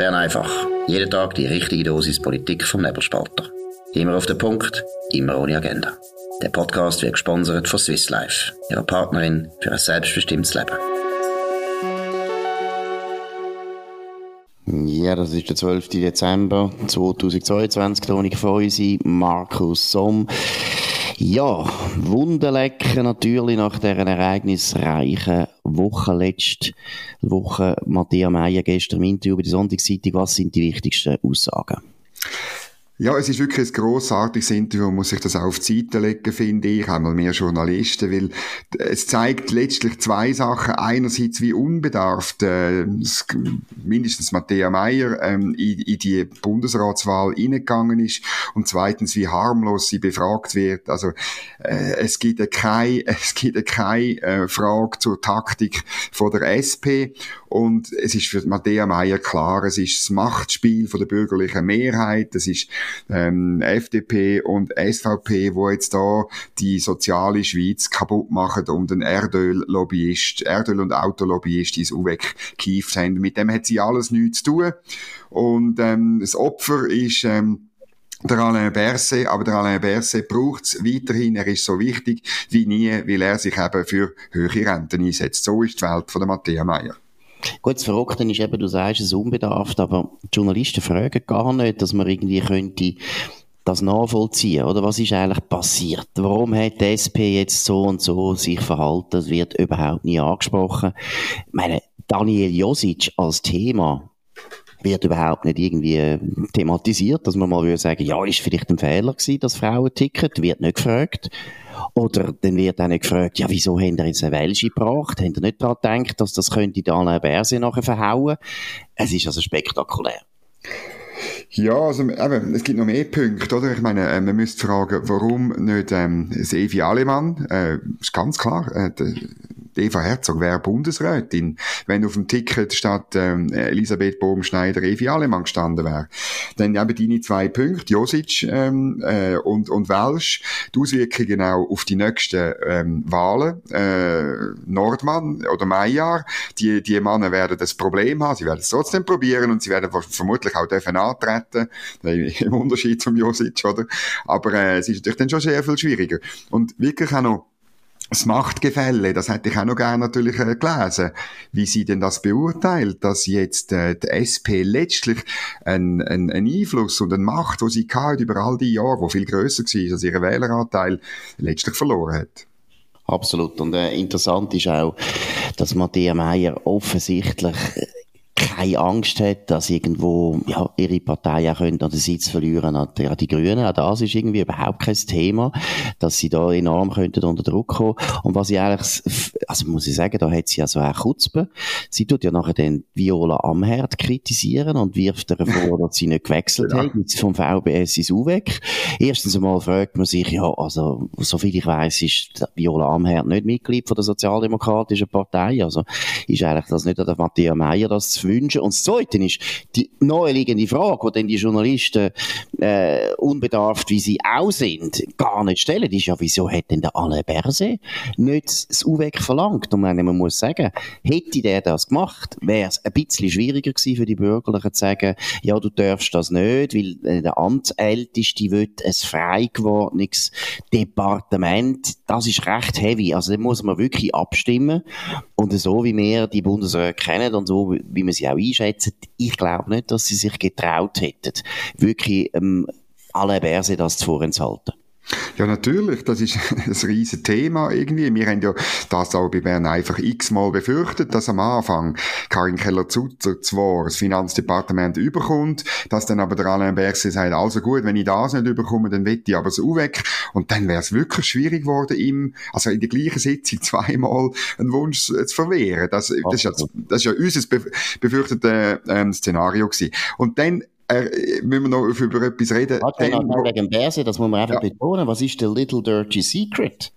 Bern einfach. Jeden Tag die richtige Dosis Politik vom Nebelspalter. Immer auf den Punkt, immer ohne Agenda. Der Podcast wird gesponsert von Swiss Life, ihrer Partnerin für ein selbstbestimmtes Leben. Ja, das ist der 12. Dezember 2022. Toni Feusi, Markus Somm. Ja, Wunderlecken natürlich nach dieser ereignisreichen Woche, letzte Woche. Matthias Meyer gestern im Interview bei der Sonntagszeitung. Was sind die wichtigsten Aussagen? Ja, es ist wirklich ein grossartiges Interview, muss ich das auf die Seite legen, finde ich, einmal mehr Journalisten, weil es zeigt letztlich zwei Sachen. Einerseits, wie unbedarft äh, mindestens Matthäa Meyer ähm, in, in die Bundesratswahl hineingegangen ist und zweitens, wie harmlos sie befragt wird. Also äh, es gibt keine, es gibt keine äh, Frage zur Taktik von der SP und es ist für Matthäa Meyer klar, es ist das Machtspiel von der bürgerlichen Mehrheit, es ist ähm, FDP und SVP, wo jetzt da die soziale Schweiz kaputt machen und ein Erdöl-Lobbyist, Erdöl- und Autolobbyist ins UWEC gekieft haben. Mit dem hat sie alles nichts zu tun. Und ähm, das Opfer ist... Ähm, der Alain Berset, aber der Alain Berset braucht es weiterhin, er ist so wichtig wie nie, weil er sich eben für höhere Renten einsetzt. So ist die Welt von der Matthäa Meyer. Gut, das Verrückte ist eben, du sagst es unbedarft, aber die Journalisten fragen gar nicht, dass man irgendwie könnte das nachvollziehen, oder? Was ist eigentlich passiert? Warum hat die SP jetzt so und so sich verhalten? Das wird überhaupt nie angesprochen. Ich meine, Daniel Josic als Thema wird überhaupt nicht irgendwie äh, thematisiert, dass man mal würde sagen, ja, ist vielleicht ein Fehler gewesen, das Frauenticket, wird nicht gefragt. Oder dann wird auch nicht gefragt, ja, wieso haben ihr jetzt eine Welche gebracht? Haben ihr nicht daran gedacht, dass das könnte Alain Berse nachher verhauen? Es ist also spektakulär. Ja, also eben, es gibt noch mehr Punkte, oder? Ich meine, äh, man müsste fragen, warum nicht ähm, Evi Alemann? Äh, ist ganz klar, äh, Eva Herzog wäre Bundesrätin, wenn auf dem Ticket statt ähm, Elisabeth Bohm-Schneider Evi Alemann gestanden wäre. Dann eben deine zwei Punkte, Josic ähm, äh, und, und Welsch, die Auswirkungen auch auf die nächsten ähm, Wahlen, äh, Nordmann oder Meijer, die, die Männer werden das Problem haben, sie werden es trotzdem probieren und sie werden vermutlich auch dürfen antreten, im Unterschied zum Josic, oder? Aber äh, es ist natürlich dann schon sehr viel schwieriger. Und wirklich auch noch das Machtgefälle, das hätte ich auch noch gerne natürlich äh, gelesen, wie sie denn das beurteilt, dass jetzt äh, die SP letztlich einen, einen Einfluss und eine Macht, wo sie hatte über all die Jahre, wo viel größer war als ihr Wähleranteil, letztlich verloren hat. Absolut. Und äh, interessant ist auch, dass Matthias Meyer offensichtlich keine Angst hat, dass irgendwo ja, ihre Partei auch könnte an den Sitz verlieren an die, an die Grünen. Auch das ist irgendwie überhaupt kein Thema, dass sie da enorm könnten unter Druck kommen. Und was ich eigentlich, also muss ich sagen, da hat sie ja so auch Kutzpe. Sie tut ja nachher den Viola Amherd kritisieren und wirft ihr vor, dass sie nicht gewechselt ja. hat, vom VBS ins UWEC. Erstens einmal fragt man sich, ja, also, soviel ich weiß, ist Viola Amherd nicht Mitglied von der Sozialdemokratischen Partei. Also, ist eigentlich das nicht an der Matthias Meyer, das zu wünschen. Und das Zweite ist, die naheliegende Frage, die dann die Journalisten, äh, unbedarft wie sie auch sind, gar nicht stellen, ist ja, wieso hat denn der Alain Berset nicht das UWEC verlangt? Und man muss sagen, hätte der das gemacht, wäre es ein bisschen schwieriger gewesen für die Bürgerlichen zu sagen, ja, du darfst das nicht, weil äh, der Amtsälteste will ein frei gewordenes Departement. Das ist recht heavy. Also, da muss man wirklich abstimmen. Und so wie wir die Bundesräte kennen und so wie wir sie auch einschätzen, ich glaube nicht, dass sie sich getraut hätten, wirklich ähm, alle Bärse das zu vorenthalten. Ja, natürlich. Das ist ein riesen Thema irgendwie. Wir haben ja das auch bei Bern einfach x-mal befürchtet, dass am Anfang Karin Keller-Zutter zwar das Finanzdepartement überkommt, dass dann aber der Alain Berset sagt, also gut, wenn ich das nicht überkomme, dann will ich aber so weg. Und dann wäre es wirklich schwierig geworden, ihm, also in der gleichen Sitzung zweimal einen Wunsch zu verwehren. Das, das, ist, ja, das ist ja unser befürchtetes ähm, Szenario gewesen. Und dann äh, müssen wir noch über etwas reden. Warte, noch noch wegen Berse, das muss man einfach ja. betonen. Was ist der Little Dirty Secret?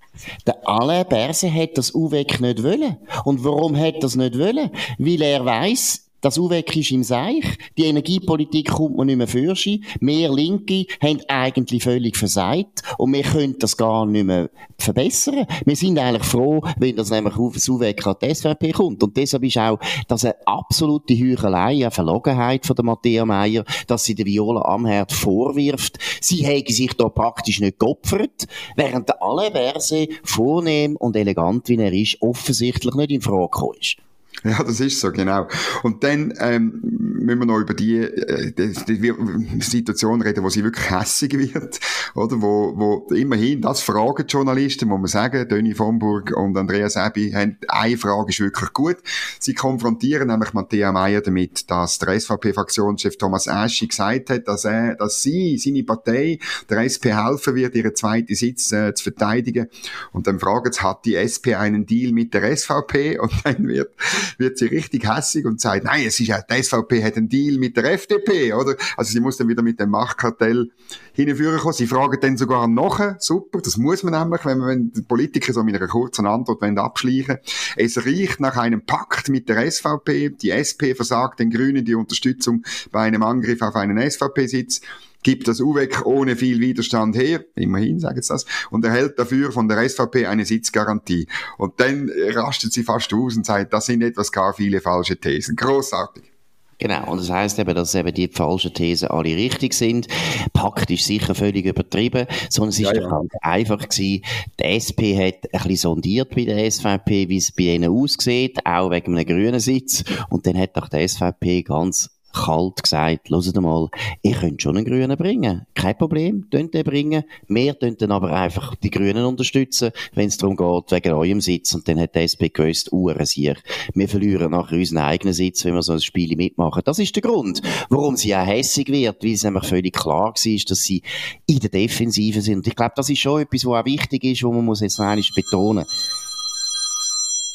Der Alain Berse hat das UWEC nicht wollen. Und warum hat das nicht wollen? Weil er weiss, das UWEC ist im Seich, die Energiepolitik kommt man nicht mehr für wir Linke haben eigentlich völlig versagt und wir können das gar nicht mehr verbessern. Wir sind eigentlich froh, wenn das nämlich auf das UWEC an die SVP kommt und deshalb ist auch das eine absolute Heuchelei, eine Verlogenheit von der Matthäa Meier, dass sie der Viola Amherd vorwirft, sie hätte sich da praktisch nicht geopfert, während alle Verse vornehm und elegant wie er ist, offensichtlich nicht in Frage gekommen ist. Ja, das ist so, genau. Und dann ähm, müssen wir noch über die, äh, die, die Situation reden, wo sie wirklich hässig wird, oder? Wo, wo immerhin, das fragen Journalisten, muss man sagen, Döni Vonburg und Andreas Ebi haben, eine Frage ist wirklich gut. Sie konfrontieren nämlich Matthäa Meier damit, dass der SVP-Fraktionschef Thomas Aschi gesagt hat, dass er, dass sie, seine Partei, der SP helfen wird, ihren zweiten Sitz äh, zu verteidigen. Und dann fragen sie, hat die SP einen Deal mit der SVP? Und dann wird wird sie richtig hässig und sagt, nein, es ist ja, die SVP hat einen Deal mit der FDP, oder? Also sie muss dann wieder mit dem Machtkartell hinführen kommen. Sie fragen dann sogar nachher, super, das muss man nämlich, wenn man, wenn die Politiker so mit einer kurzen Antwort wollen. Es riecht nach einem Pakt mit der SVP. Die SP versagt den Grünen die Unterstützung bei einem Angriff auf einen SVP-Sitz gibt das UWEC ohne viel Widerstand her, immerhin sagen sie das, und erhält dafür von der SVP eine Sitzgarantie. Und dann rastet sie fast aus und sagt, das sind etwas gar viele falsche Thesen. Großartig. Genau, und das heißt eben, dass eben die falschen Thesen alle richtig sind. Pakt ist sicher völlig übertrieben, sondern es ist ja, doch ja. einfach gewesen. Die SP hat ein bisschen sondiert bei der SVP, wie es bei ihnen aussieht, auch wegen einem grünen Sitz. Und dann hat doch die SVP ganz kalt gesagt, hört mal, ihr könnt schon einen Grünen bringen. Kein Problem, könnt ihr bringen. Wir könnt dann aber einfach die Grünen unterstützen, wenn es darum geht, wegen eurem Sitz. Und dann hat die SP gewusst, uhren sich. Wir verlieren nachher unseren eigenen Sitz, wenn wir so ein Spiel mitmachen. Das ist der Grund, warum sie auch hässig wird, weil es nämlich völlig klar war, dass sie in der Defensive sind. Und ich glaube, das ist schon etwas, was auch wichtig ist, wo man muss jetzt noch betonen muss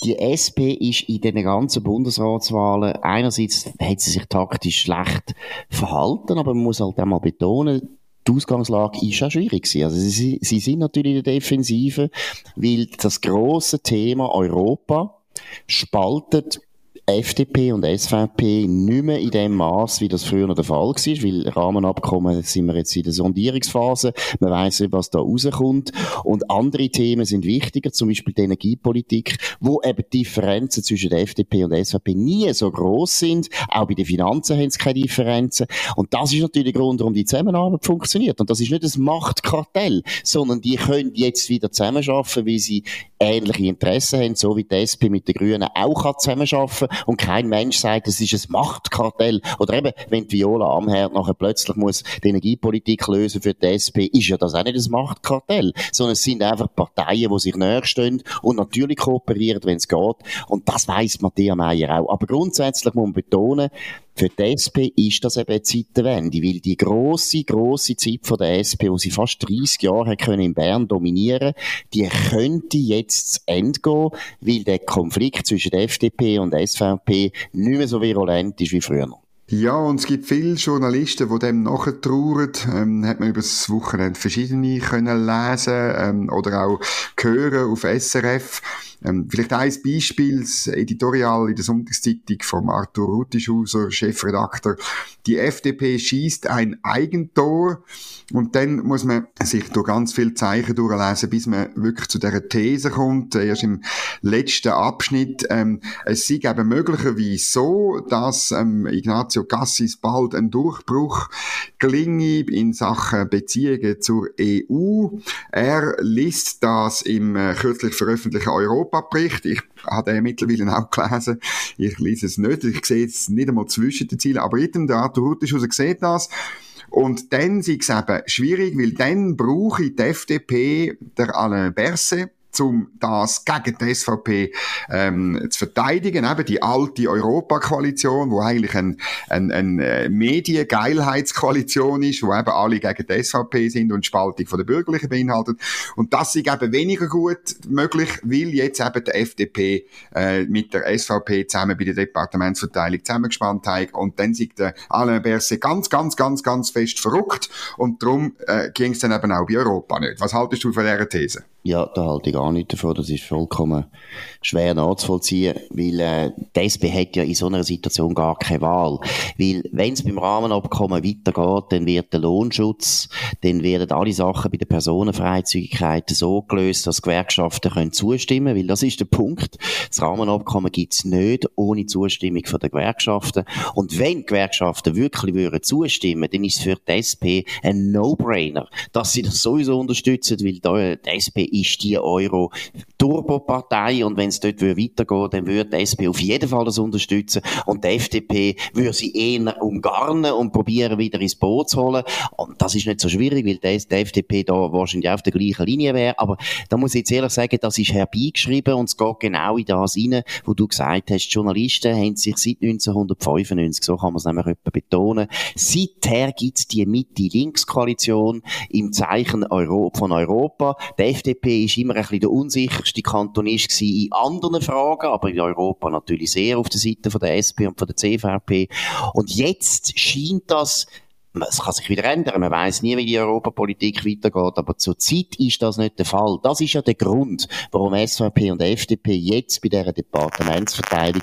die SP ist in den ganzen Bundesratswahlen, einerseits hat sie sich taktisch schlecht verhalten, aber man muss halt einmal betonen, die Ausgangslage ist auch schwierig gewesen. Also sie, sie sind natürlich in der Defensive, weil das große Thema Europa spaltet FDP und SVP nicht mehr in dem Maß, wie das früher noch der Fall war, weil Rahmenabkommen sind wir jetzt in der Sondierungsphase. Man weiß nicht, was da rauskommt. Und andere Themen sind wichtiger, zum Beispiel die Energiepolitik, wo eben die Differenzen zwischen der FDP und der SVP nie so groß sind. Auch bei den Finanzen haben es keine Differenzen. Und das ist natürlich der Grund, warum die Zusammenarbeit funktioniert. Und das ist nicht ein Machtkartell, sondern die können jetzt wieder zusammenarbeiten, weil sie ähnliche Interessen haben, so wie die SP mit den Grünen auch zusammenarbeiten und kein Mensch sagt, es ist ein Machtkartell. Oder eben, wenn die Viola Amherd nachher plötzlich muss die Energiepolitik lösen für die SP, ist ja das auch nicht ein Machtkartell, sondern es sind einfach Parteien, die sich näher stehen und natürlich kooperieren, wenn es geht. Und das weiss Matthias Meyer auch. Aber grundsätzlich muss man betonen, für die SP ist das eben eine Zeitenwende, weil die grosse, grosse Zeit von der SP, wo sie fast 30 Jahre können in Bern dominieren, die könnte jetzt zu Ende gehen, weil der Konflikt zwischen der FDP und der SVP nicht mehr so virulent ist wie früher. Ja, und es gibt viele Journalisten, die dem nachtrauern. Ähm, hat man über das Wochenende verschiedene können lesen ähm, oder auch hören auf SRF. Ähm, vielleicht ein Beispiel, das Editorial in der Sonntagszeitung von Arthur Rutischhauser, Chefredakteur. Die FDP schießt ein Eigentor und dann muss man sich durch ganz viele Zeichen durchlesen, bis man wirklich zu dieser These kommt. Erst im letzten Abschnitt. Ähm, es sieht eben möglicherweise so, dass ähm, Ignazio Cassis bald ein Durchbruch gelinge in Sachen Beziehungen zur EU. Er liest das im äh, kürzlich veröffentlichten Europa Europabericht. Ich habe den mittlerweile auch gelesen. Ich lese es nicht. Ich sehe es nicht einmal zwischen den Zielen. Aber item, der Arthur Huttischhauser sieht das. Und dann ist es eben schwierig, weil dann brauche ich die FDP, der Alain Berset, um das gegen die SVP ähm, zu verteidigen. Eben die alte Europakoalition, wo eigentlich eine ein, ein äh, Mediengeilheitskoalition ist, wo eben alle gegen die SVP sind und Spaltung von der Bürgerlichen beinhaltet. Und das ist eben weniger gut möglich, weil jetzt eben die FDP äh, mit der SVP zusammen bei der Departementsverteilung zusammengespannt hat und dann sieht der Alain Berset ganz, ganz, ganz, ganz fest verrückt und darum äh, ging es dann eben auch bei Europa nicht. Was haltest du von dieser These? Ja, da halte ich gar nicht davon. Das ist vollkommen schwer nachzuvollziehen, weil äh, die SP hat ja in so einer Situation gar keine Wahl. Weil wenn es beim Rahmenabkommen weitergeht, dann wird der Lohnschutz, dann werden alle Sachen bei der Personenfreizügigkeit so gelöst, dass Gewerkschaften können zustimmen weil das ist der Punkt. Das Rahmenabkommen gibt es nicht ohne Zustimmung von der Gewerkschaften. Und wenn Gewerkschaften wirklich würden zustimmen, dann ist es für die SP ein No-Brainer, dass sie das sowieso unterstützen, weil da die SP ist die Euro-Turbo-Partei und wenn es dort weitergeht, dann würde die SP auf jeden Fall das unterstützen und die FDP würde sie eher umgarnen und probieren, wieder ins Boot zu holen. Und das ist nicht so schwierig, weil die, FDP da wahrscheinlich auf der gleichen Linie wäre. Aber da muss ich jetzt ehrlich sagen, das ist herbeigeschrieben und es geht genau in das rein, wo du gesagt hast, Journalisten haben sich seit 1995, so kann man es nämlich betonen, seither gibt es die Mitte-Links-Koalition im Zeichen Euro von Europa. Die FDP ist immer ein bisschen der unsicherste Kantonist in anderen Fragen, aber in Europa natürlich sehr auf der Seite von der SP und von der CVP. Und jetzt scheint das es kann sich wieder ändern. Man weiß nie, wie die Europapolitik weitergeht. Aber zurzeit ist das nicht der Fall. Das ist ja der Grund, warum SVP und FDP jetzt bei dieser Departementsverteilung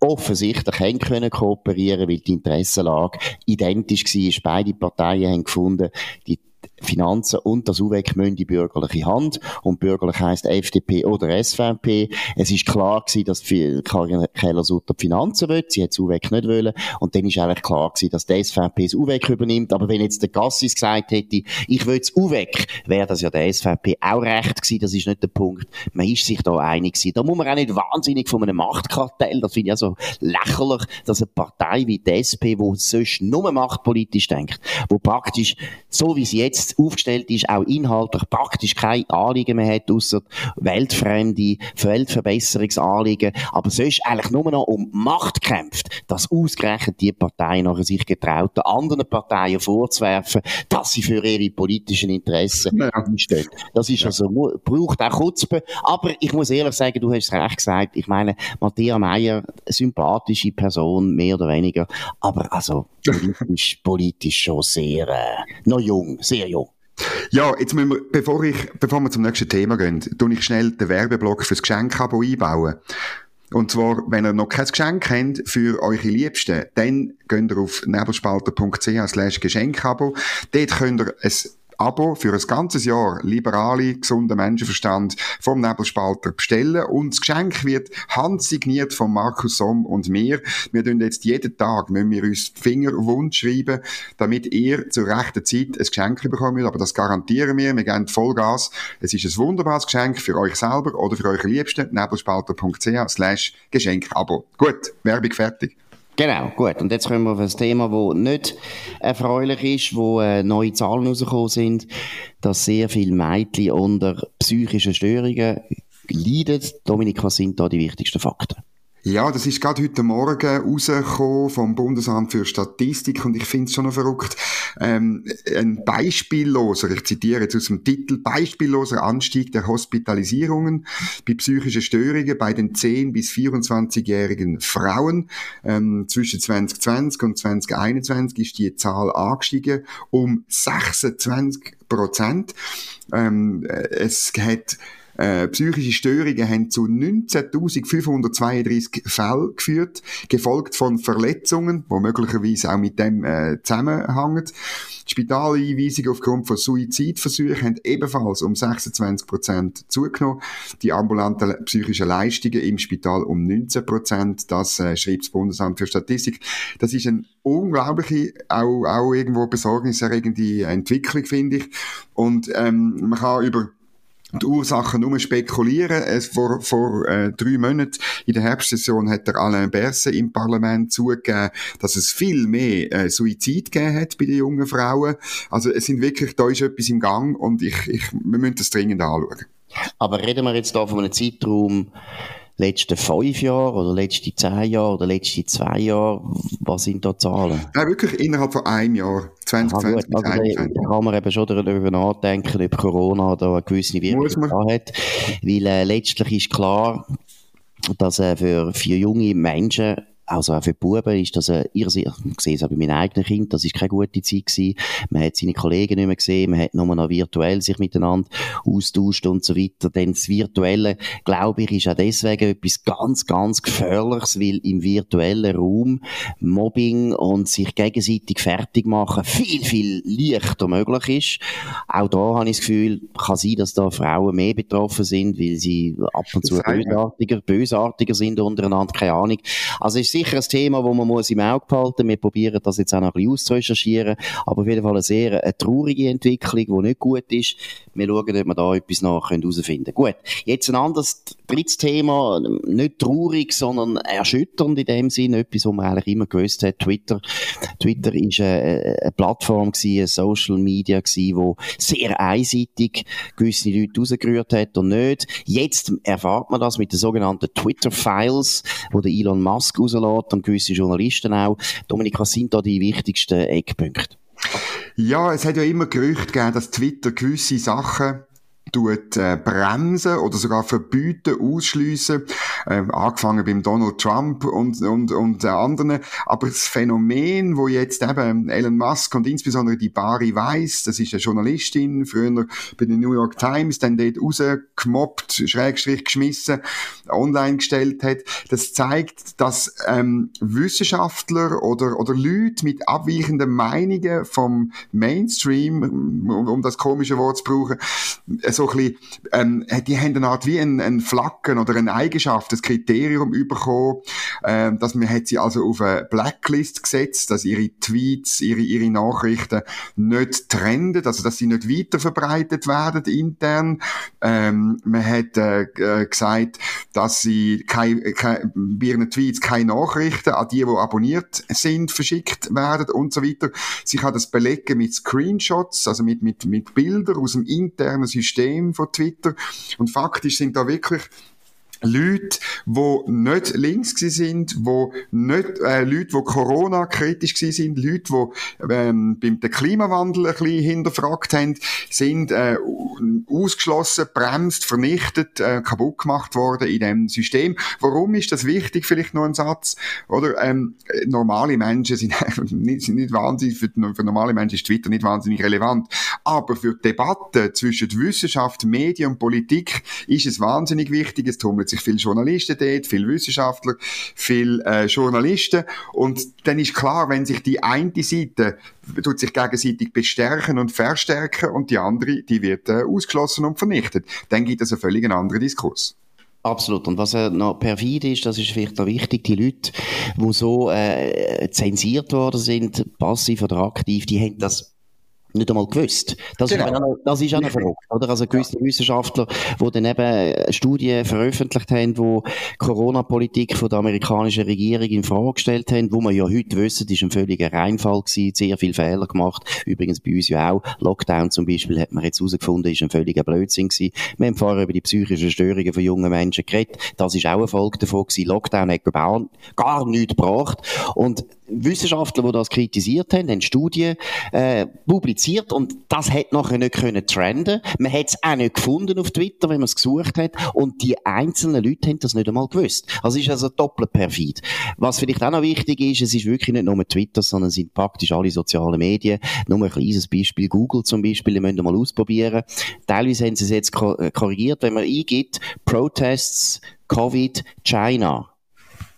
offensichtlich haben können kooperieren, weil die Interessenlage identisch war. Beide Parteien haben gefunden, die Finanzen und das UWEC müssen die bürgerliche Hand. Und bürgerlich heisst FDP oder SVP. Es ist klar gewesen, dass Karin Keller-Sutter die Finanzen will. Sie hat das UWEC nicht wollen. Und dann ist eigentlich klar gewesen, dass die SVP das UWEC übernimmt. Aber wenn jetzt der Gassis gesagt hätte, ich will das UWEC, wäre das ja der SVP auch recht gewesen. Das ist nicht der Punkt. Man ist sich da einig gewesen. Da muss man auch nicht wahnsinnig von einem Machtkartell, das finde ich ja so lächerlich, dass eine Partei wie die SP, die sonst nur machtpolitisch denkt, wo praktisch, so wie sie jetzt jetzt aufgestellt ist, auch inhaltlich praktisch kein Anliegen mehr hat, außer weltfremde Weltverbesserungsanliegen, aber sonst eigentlich nur noch um Macht kämpft, dass ausgerechnet die Partei nachher sich getraut, den anderen Parteien vorzuwerfen, dass sie für ihre politischen Interessen ja. einstehen. Das ist also, braucht auch Kutzpe. Aber ich muss ehrlich sagen, du hast es recht gesagt. Ich meine, Matthias Meyer, sympathische Person, mehr oder weniger. Aber also, politisch, politisch schon sehr, äh, noch jung, sehr jung. Ja, jetzt müssen wir, bevor ich, bevor wir zum nächsten Thema gehen, tue ich schnell den Werbeblock fürs Geschenkabo einbauen. Und zwar, wenn ihr noch kein Geschenk habt für eure Liebsten, dann geht ihr auf nebelspalter.ch slash Geschenkabo. Dort könnt ihr ein Abo für ein ganzes Jahr liberale, gesunde Menschenverstand vom Nebelspalter bestellen und das Geschenk wird handsigniert von Markus Somm und mir. Wir tun jetzt jeden Tag, müssen wir uns die Finger wund schreiben, damit ihr zur rechten Zeit ein Geschenk bekommt, aber das garantieren wir, wir geben Vollgas. Es ist ein wunderbares Geschenk für euch selber oder für eure Liebsten, nebelspalter.ch slash Geschenkabo. Gut, Werbung fertig. Genau, gut. Und jetzt kommen wir auf ein Thema, das nicht erfreulich ist, wo äh, neue Zahlen rausgekommen sind, dass sehr viele Mädchen unter psychischen Störungen leiden. Dominik, was sind da die wichtigsten Fakten? Ja, das ist gerade heute Morgen rausgekommen vom Bundesamt für Statistik und ich finde es schon noch verrückt. Ähm, ein beispielloser, ich zitiere jetzt aus dem Titel, beispielloser Anstieg der Hospitalisierungen bei psychischen Störungen bei den 10- bis 24-jährigen Frauen. Ähm, zwischen 2020 und 2021 ist die Zahl angestiegen um 26 Prozent. Ähm, es hat äh, psychische Störungen haben zu 19.532 Fällen geführt, gefolgt von Verletzungen, wo möglicherweise auch mit dem äh, zusammenhängen. Die Spitaleinweisungen aufgrund von Suizidversuchen haben ebenfalls um 26 Prozent zugenommen. Die ambulanten psychischen Leistungen im Spital um 19 Prozent. Das äh, schreibt das Bundesamt für Statistik. Das ist eine unglaubliche, auch, auch irgendwo besorgniserregende Entwicklung, finde ich. Und ähm, man kann über die Ursachen nur spekulieren. Es, vor vor äh, drei Monaten in der Herbstsession hat der Alain Berset im Parlament zugegeben, dass es viel mehr äh, Suizid gegeben hat bei den jungen Frauen. Also es sind wirklich, da ist etwas im Gang und ich, ich, wir müssen das dringend anschauen. Aber reden wir jetzt da von einem Zeitraum, letzten fünf Jahre oder letzte zehn Jahre oder letzte zwei Jahre? Was sind da Zahlen? Nein, wirklich innerhalb von einem Jahr. 2020 ah, also da kann man eben schon darüber nachdenken, ob Corona da eine gewisse Wirkung hat. Weil äh, letztlich ist klar, dass äh, für, für junge Menschen also auch für die Buben ist das irrsinnig, ich sehe es auch bei meinen eigenen Kindern, das ist keine gute Zeit gewesen. Man hat seine Kollegen nicht mehr gesehen, man hat nur noch virtuell sich miteinander austauscht und so weiter. Denn das Virtuelle, glaube ich, ist auch deswegen etwas ganz, ganz Gefährliches, weil im virtuellen Raum Mobbing und sich gegenseitig fertig machen viel, viel leichter möglich ist. Auch da habe ich das Gefühl, kann sein, dass da Frauen mehr betroffen sind, weil sie ab und zu bösartiger, bösartiger sind untereinander, keine Ahnung. Also ist sicher ein Thema, das man muss im Auge behalten. Wir probieren das jetzt auch noch ein bisschen auszurecherchieren, aber auf jeden Fall eine sehr eine traurige Entwicklung, die nicht gut ist. Wir schauen, ob wir da etwas noch herausfinden können. Gut, jetzt ein anderes drittes Thema, nicht traurig, sondern erschütternd in dem Sinne, etwas, was man eigentlich immer gewusst hat, Twitter. Twitter ist eine, eine Plattform gewesen, eine Social Media gewesen, sehr einseitig gewisse Leute rausgerührt hat und nicht. Jetzt erfahrt man das mit den sogenannten Twitter-Files, der Elon Musk rauslässt und gewisse Journalisten auch. Dominik, was sind da die wichtigsten Eckpunkte? Ja, es hat ja immer Gerüchte gegeben, dass Twitter gewisse Sachen tut, äh, bremsen oder sogar verbieten, ausschliessen, äh, angefangen beim Donald Trump und, und, und äh, anderen. Aber das Phänomen, wo jetzt eben Elon Musk und insbesondere die Barry Weiss, das ist eine Journalistin, früher bei den New York Times, dann dort rausgemobbt, schrägstrich geschmissen, online gestellt hat, das zeigt, dass ähm, Wissenschaftler oder, oder Leute mit abweichenden Meinungen vom Mainstream, um, um das komische Wort zu brauchen, so ein bisschen, ähm, die haben eine Art wie ein, ein Flacken oder eine Eigenschaft, das Kriterium bekommen, ähm, dass man hat sie also auf eine Blacklist gesetzt, dass ihre Tweets, ihre, ihre Nachrichten nicht trenden, also dass sie nicht weiterverbreitet werden intern. Ähm, man hat äh, äh gesagt, dass sie kein, kein, bei ihren Tweets keine Nachrichten an die, die abonniert sind, verschickt werden und so weiter. Sie kann das belegen mit Screenshots, also mit, mit, mit Bildern aus dem internen System von Twitter. Und faktisch sind da wirklich Leute, die nicht links sind, wo nicht, äh, Leute, die Corona-kritisch sind, Leute, die ähm, beim Klimawandel ein bisschen hinterfragt haben, sind äh, ausgeschlossen, bremst, vernichtet, äh, kaputt gemacht worden in dem System. Warum ist das wichtig? Vielleicht noch ein Satz. Oder ähm, normale Menschen sind, nicht, sind nicht wahnsinnig, für, für normale Menschen ist Twitter nicht wahnsinnig relevant. Aber für die Debatte zwischen Wissenschaft, Medien und Politik ist es wahnsinnig wichtig. Es tummelt sich viele Journalisten dort, viele Wissenschaftler, viele äh, Journalisten. Und dann ist klar, wenn sich die eine Seite tut sich gegenseitig bestärken und verstärken und die andere, die wird äh, ausgeschlossen und vernichtet, dann gibt es einen völlig anderen Diskurs. Absolut. Und was äh, noch perfide ist, das ist vielleicht auch wichtig, die Leute, die so äh, zensiert worden sind, passiv oder aktiv, die haben das nicht einmal gewusst. Das, genau. ist, auch, das ist auch noch verrückt, oder? Also gewisse ja. Wissenschaftler, die dann eben Studien veröffentlicht haben, wo Corona-Politik von der amerikanischen Regierung in Frage gestellt haben, wo man ja heute wissen, ist ein völliger Reinfall gewesen, sehr viele Fehler gemacht. Übrigens bei uns ja auch. Lockdown zum Beispiel hat man jetzt herausgefunden, ist ein völliger Blödsinn gewesen. Wir haben vorher über die psychischen Störungen von jungen Menschen geredet. Das ist auch ein Folge davon gewesen. Lockdown hat gar, gar nichts gebracht. Und Wissenschaftler, die das kritisiert haben, haben Studien äh, publiziert und das hat nachher nicht können trenden. Man hat es auch nicht gefunden auf Twitter, wenn man es gesucht hat und die einzelnen Leute haben das nicht einmal gewusst. Also ist also doppelt perfid. Was vielleicht auch noch wichtig ist, es ist wirklich nicht nur Twitter, sondern es sind praktisch alle sozialen Medien. Nur ein kleines Beispiel, Google zum Beispiel, die müssen mal ausprobieren. Teilweise haben sie es jetzt äh, korrigiert, wenn man eingibt, Protests, Covid, China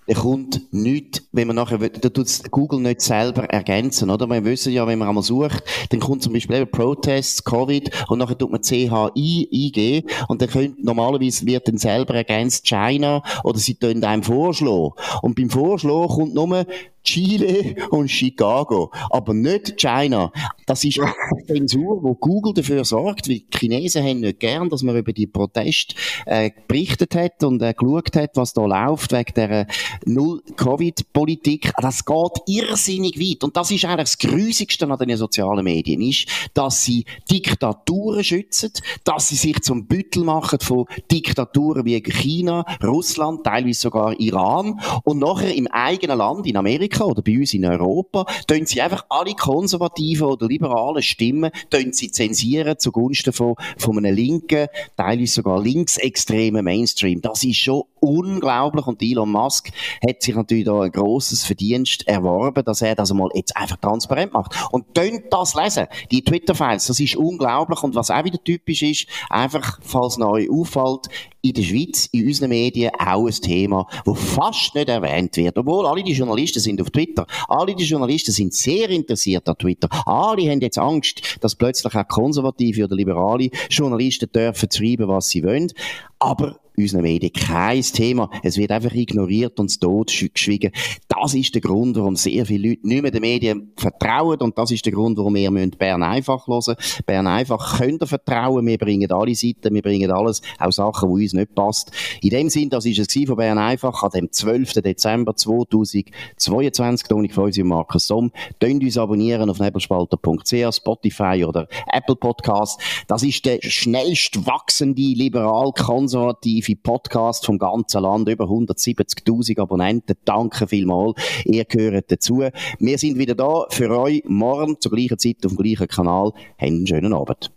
da kommt nichts, wenn man nachher, da tut Google nicht selber ergänzen, oder? Wir wissen ja, wenn man einmal sucht, dann kommt zum Beispiel eben Protests, Covid, und nachher tut man CHI eingeben, und dann könnte, normalerweise wird dann selber ergänzt China, oder sie tun einem vorschlagen. Und beim Vorschlagen kommt nur Chile und Chicago, aber nicht China. Das ist eine Zensur, wo Google dafür sorgt, weil die Chinesen haben nicht gern, dass man über die Proteste äh, berichtet hat und äh, geschaut hat, was da läuft wegen der Null-Covid-Politik. Das geht irrsinnig weit und das ist eigentlich das Grusigste an den sozialen Medien, ist, dass sie Diktaturen schützen, dass sie sich zum Büttel machen von Diktaturen wie China, Russland, teilweise sogar Iran und nachher im eigenen Land, in Amerika, Amerika oder bei uns in Europa, tun sie einfach alle konservativen oder liberalen Stimmen, tun sie zensieren zugunsten von, von einem linken, teilweise sogar linksextremen Mainstream. Das ist schon unglaublich und Elon Musk hat sich natürlich da ein grosses Verdienst erworben, dass er das mal jetzt einfach transparent macht. Und tönt das lesen, die Twitter-Files, das ist unglaublich und was auch wieder typisch ist, einfach, falls neu auffällt, in der Schweiz, in unseren Medien auch ein Thema, das fast nicht erwähnt wird. Obwohl alle die Journalisten sind auf Twitter. Alle die Journalisten sind sehr interessiert an Twitter. Alle haben jetzt Angst, dass plötzlich auch konservative oder liberale Journalisten dürfen schreiben, was sie wollen. Aber unseren Medien kein Thema. Es wird einfach ignoriert und tot geschwiegen. Das ist der Grund, warum sehr viele Leute nicht mehr den Medien vertrauen und das ist der Grund, warum wir Bern einfach hören Bern einfach könnt ihr vertrauen. Wir bringen alle Seiten, wir bringen alles, auch Sachen, die uns nicht passt. In dem Sinn, das ist es von Bern einfach an dem 12. Dezember 2022. Toni Feusi und Markus Somm. Könnt uns abonnieren auf nebelspalter.ch, Spotify oder Apple Podcast. Das ist der schnellst wachsende liberal-konservative exklusive Podcast vom ganzen Land, über 170.000 Abonnenten. Danke vielmals. Ihr gehört dazu. Wir sind wieder da für euch morgen zur gleichen Zeit auf dem gleichen Kanal. Habt einen schönen Abend.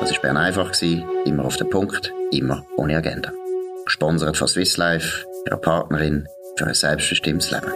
Das war Bern einfach, immer auf den Punkt, immer ohne Agenda. Gesponsert von Swiss Life, ihrer Partnerin für ein selbstbestimmtes Leben.